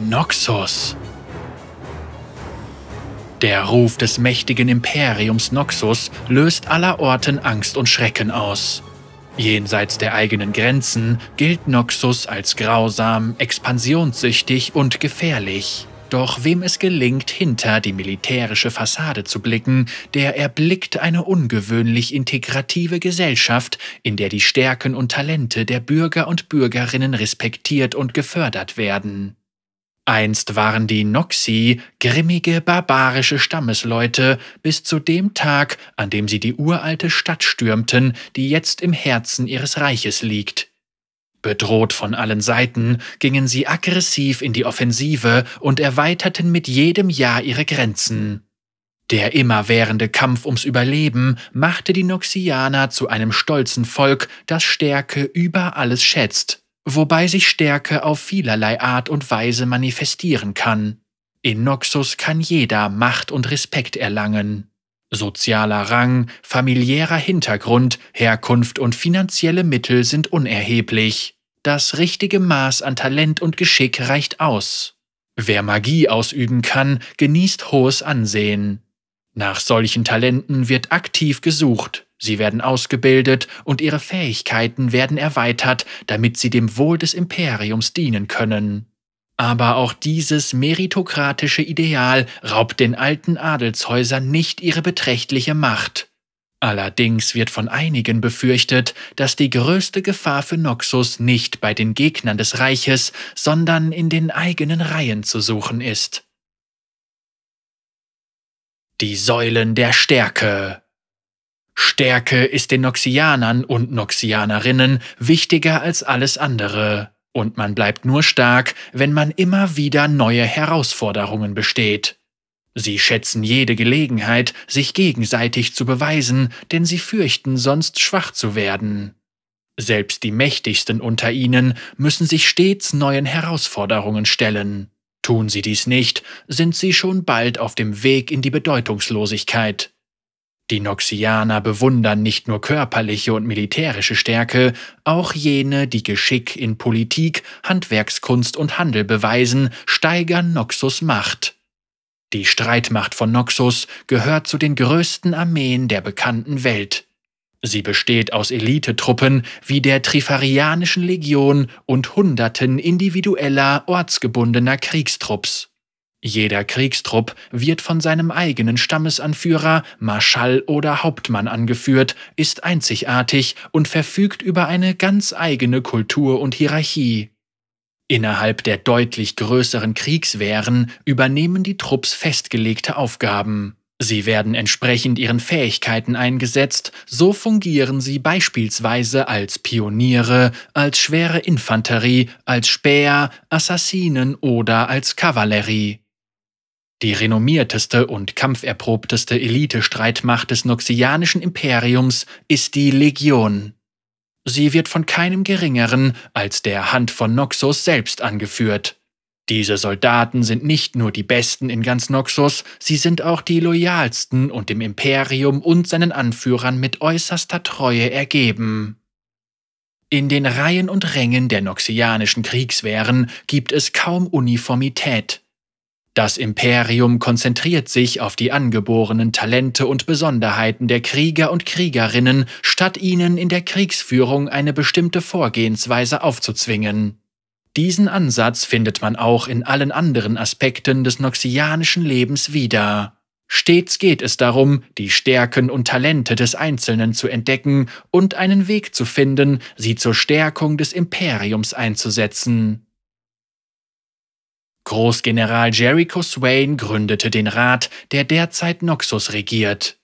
Noxus. Der Ruf des mächtigen Imperiums Noxus löst allerorten Angst und Schrecken aus. Jenseits der eigenen Grenzen gilt Noxus als grausam, expansionssüchtig und gefährlich. Doch wem es gelingt, hinter die militärische Fassade zu blicken, der erblickt eine ungewöhnlich integrative Gesellschaft, in der die Stärken und Talente der Bürger und Bürgerinnen respektiert und gefördert werden. Einst waren die Noxi grimmige, barbarische Stammesleute bis zu dem Tag, an dem sie die uralte Stadt stürmten, die jetzt im Herzen ihres Reiches liegt. Bedroht von allen Seiten gingen sie aggressiv in die Offensive und erweiterten mit jedem Jahr ihre Grenzen. Der immerwährende Kampf ums Überleben machte die Noxianer zu einem stolzen Volk, das Stärke über alles schätzt, wobei sich Stärke auf vielerlei Art und Weise manifestieren kann. In Noxus kann jeder Macht und Respekt erlangen. Sozialer Rang, familiärer Hintergrund, Herkunft und finanzielle Mittel sind unerheblich. Das richtige Maß an Talent und Geschick reicht aus. Wer Magie ausüben kann, genießt hohes Ansehen. Nach solchen Talenten wird aktiv gesucht, sie werden ausgebildet und ihre Fähigkeiten werden erweitert, damit sie dem Wohl des Imperiums dienen können. Aber auch dieses meritokratische Ideal raubt den alten Adelshäusern nicht ihre beträchtliche Macht. Allerdings wird von einigen befürchtet, dass die größte Gefahr für Noxus nicht bei den Gegnern des Reiches, sondern in den eigenen Reihen zu suchen ist. Die Säulen der Stärke Stärke ist den Noxianern und Noxianerinnen wichtiger als alles andere. Und man bleibt nur stark, wenn man immer wieder neue Herausforderungen besteht. Sie schätzen jede Gelegenheit, sich gegenseitig zu beweisen, denn sie fürchten sonst schwach zu werden. Selbst die mächtigsten unter ihnen müssen sich stets neuen Herausforderungen stellen. Tun sie dies nicht, sind sie schon bald auf dem Weg in die Bedeutungslosigkeit. Die Noxianer bewundern nicht nur körperliche und militärische Stärke, auch jene, die Geschick in Politik, Handwerkskunst und Handel beweisen, steigern Noxus Macht. Die Streitmacht von Noxus gehört zu den größten Armeen der bekannten Welt. Sie besteht aus Elitetruppen wie der Trifarianischen Legion und Hunderten individueller, ortsgebundener Kriegstrupps. Jeder Kriegstrupp wird von seinem eigenen Stammesanführer, Marschall oder Hauptmann angeführt, ist einzigartig und verfügt über eine ganz eigene Kultur und Hierarchie. Innerhalb der deutlich größeren Kriegswehren übernehmen die Trupps festgelegte Aufgaben. Sie werden entsprechend ihren Fähigkeiten eingesetzt, so fungieren sie beispielsweise als Pioniere, als schwere Infanterie, als Späher, Assassinen oder als Kavallerie. Die renommierteste und kampferprobteste Elite-Streitmacht des Noxianischen Imperiums ist die Legion. Sie wird von keinem geringeren als der Hand von Noxus selbst angeführt. Diese Soldaten sind nicht nur die besten in ganz Noxus, sie sind auch die loyalsten und dem Imperium und seinen Anführern mit äußerster Treue ergeben. In den Reihen und Rängen der noxianischen Kriegswehren gibt es kaum Uniformität. Das Imperium konzentriert sich auf die angeborenen Talente und Besonderheiten der Krieger und Kriegerinnen, statt ihnen in der Kriegsführung eine bestimmte Vorgehensweise aufzuzwingen. Diesen Ansatz findet man auch in allen anderen Aspekten des noxianischen Lebens wieder. Stets geht es darum, die Stärken und Talente des Einzelnen zu entdecken und einen Weg zu finden, sie zur Stärkung des Imperiums einzusetzen. Großgeneral Jericho Swain gründete den Rat, der derzeit Noxus regiert.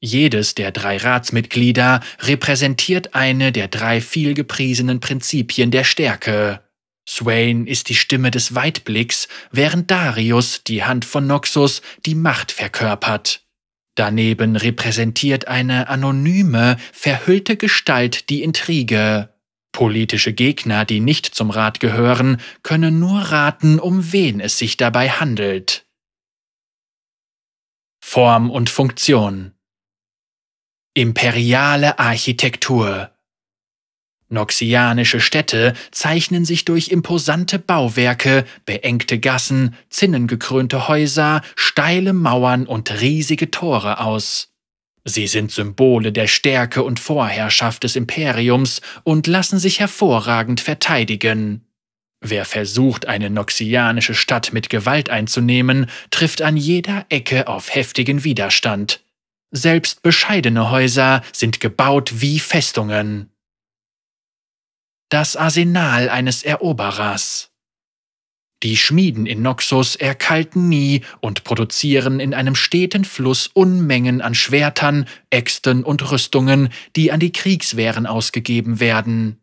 Jedes der drei Ratsmitglieder repräsentiert eine der drei vielgepriesenen Prinzipien der Stärke. Swain ist die Stimme des Weitblicks, während Darius, die Hand von Noxus, die Macht verkörpert. Daneben repräsentiert eine anonyme, verhüllte Gestalt die Intrige. Politische Gegner, die nicht zum Rat gehören, können nur raten, um wen es sich dabei handelt. Form und Funktion Imperiale Architektur Noxianische Städte zeichnen sich durch imposante Bauwerke, beengte Gassen, zinnengekrönte Häuser, steile Mauern und riesige Tore aus. Sie sind Symbole der Stärke und Vorherrschaft des Imperiums und lassen sich hervorragend verteidigen. Wer versucht, eine noxianische Stadt mit Gewalt einzunehmen, trifft an jeder Ecke auf heftigen Widerstand. Selbst bescheidene Häuser sind gebaut wie Festungen. Das Arsenal eines Eroberers. Die Schmieden in Noxus erkalten nie und produzieren in einem steten Fluss Unmengen an Schwertern, Äxten und Rüstungen, die an die Kriegswehren ausgegeben werden.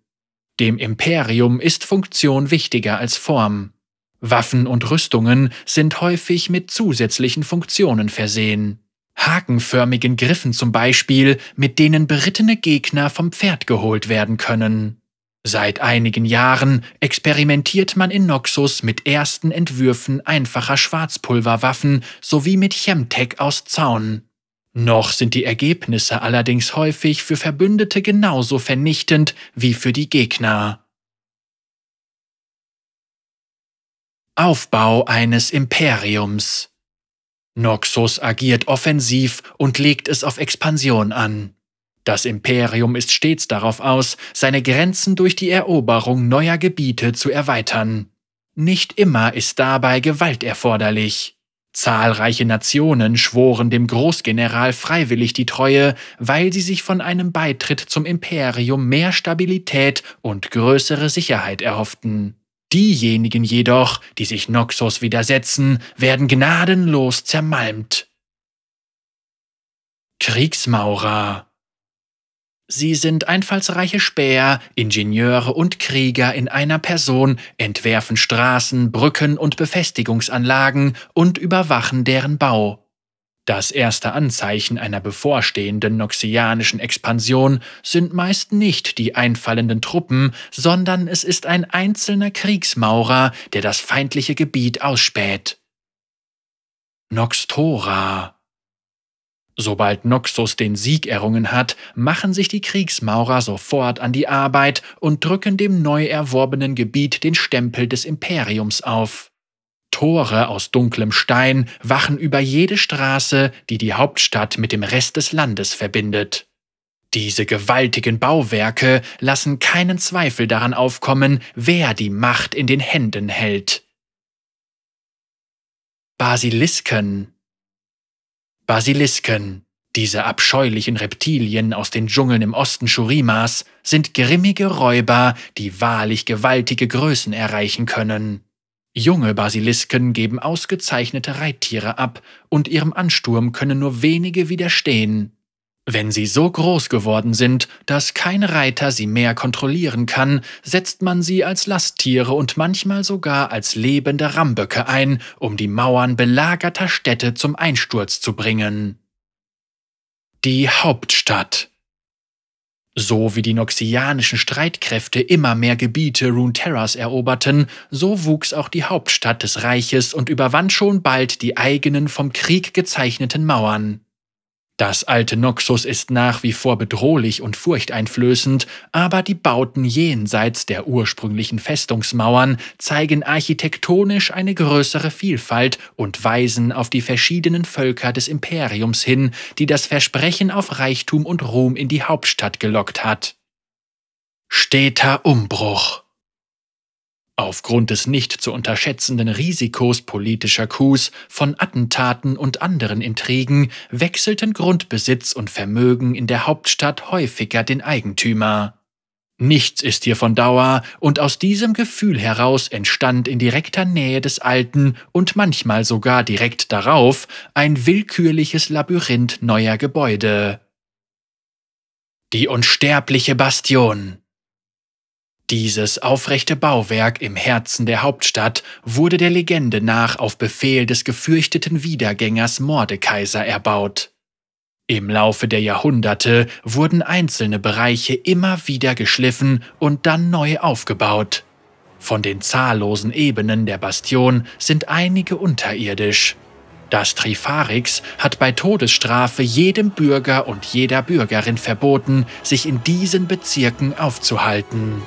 Dem Imperium ist Funktion wichtiger als Form. Waffen und Rüstungen sind häufig mit zusätzlichen Funktionen versehen. Hakenförmigen Griffen zum Beispiel, mit denen berittene Gegner vom Pferd geholt werden können. Seit einigen Jahren experimentiert man in Noxus mit ersten Entwürfen einfacher Schwarzpulverwaffen sowie mit Chemtech aus Zaun. Noch sind die Ergebnisse allerdings häufig für Verbündete genauso vernichtend wie für die Gegner. Aufbau eines Imperiums Noxus agiert offensiv und legt es auf Expansion an. Das Imperium ist stets darauf aus, seine Grenzen durch die Eroberung neuer Gebiete zu erweitern. Nicht immer ist dabei Gewalt erforderlich. Zahlreiche Nationen schworen dem Großgeneral freiwillig die Treue, weil sie sich von einem Beitritt zum Imperium mehr Stabilität und größere Sicherheit erhofften. Diejenigen jedoch, die sich Noxus widersetzen, werden gnadenlos zermalmt. Kriegsmaurer Sie sind einfallsreiche Späher, Ingenieure und Krieger in einer Person, entwerfen Straßen, Brücken und Befestigungsanlagen und überwachen deren Bau. Das erste Anzeichen einer bevorstehenden noxianischen Expansion sind meist nicht die einfallenden Truppen, sondern es ist ein einzelner Kriegsmaurer, der das feindliche Gebiet ausspäht. Noxtora Sobald Noxus den Sieg errungen hat, machen sich die Kriegsmaurer sofort an die Arbeit und drücken dem neu erworbenen Gebiet den Stempel des Imperiums auf. Tore aus dunklem Stein wachen über jede Straße, die die Hauptstadt mit dem Rest des Landes verbindet. Diese gewaltigen Bauwerke lassen keinen Zweifel daran aufkommen, wer die Macht in den Händen hält. Basilisken Basilisken, diese abscheulichen Reptilien aus den Dschungeln im Osten Shurimas, sind grimmige Räuber, die wahrlich gewaltige Größen erreichen können. Junge Basilisken geben ausgezeichnete Reittiere ab, und ihrem Ansturm können nur wenige widerstehen. Wenn sie so groß geworden sind, dass kein Reiter sie mehr kontrollieren kann, setzt man sie als Lasttiere und manchmal sogar als lebende Ramböcke ein, um die Mauern belagerter Städte zum Einsturz zu bringen. Die Hauptstadt so wie die noxianischen Streitkräfte immer mehr Gebiete Runeterras eroberten, so wuchs auch die Hauptstadt des Reiches und überwand schon bald die eigenen vom Krieg gezeichneten Mauern. Das alte Noxus ist nach wie vor bedrohlich und furchteinflößend, aber die Bauten jenseits der ursprünglichen Festungsmauern zeigen architektonisch eine größere Vielfalt und weisen auf die verschiedenen Völker des Imperiums hin, die das Versprechen auf Reichtum und Ruhm in die Hauptstadt gelockt hat. Steter Umbruch Aufgrund des nicht zu unterschätzenden Risikos politischer Coups, von Attentaten und anderen Intrigen wechselten Grundbesitz und Vermögen in der Hauptstadt häufiger den Eigentümer. Nichts ist hier von Dauer, und aus diesem Gefühl heraus entstand in direkter Nähe des Alten und manchmal sogar direkt darauf ein willkürliches Labyrinth neuer Gebäude. Die unsterbliche Bastion dieses aufrechte Bauwerk im Herzen der Hauptstadt wurde der Legende nach auf Befehl des gefürchteten Wiedergängers Mordekaiser erbaut. Im Laufe der Jahrhunderte wurden einzelne Bereiche immer wieder geschliffen und dann neu aufgebaut. Von den zahllosen Ebenen der Bastion sind einige unterirdisch. Das Trifarix hat bei Todesstrafe jedem Bürger und jeder Bürgerin verboten, sich in diesen Bezirken aufzuhalten.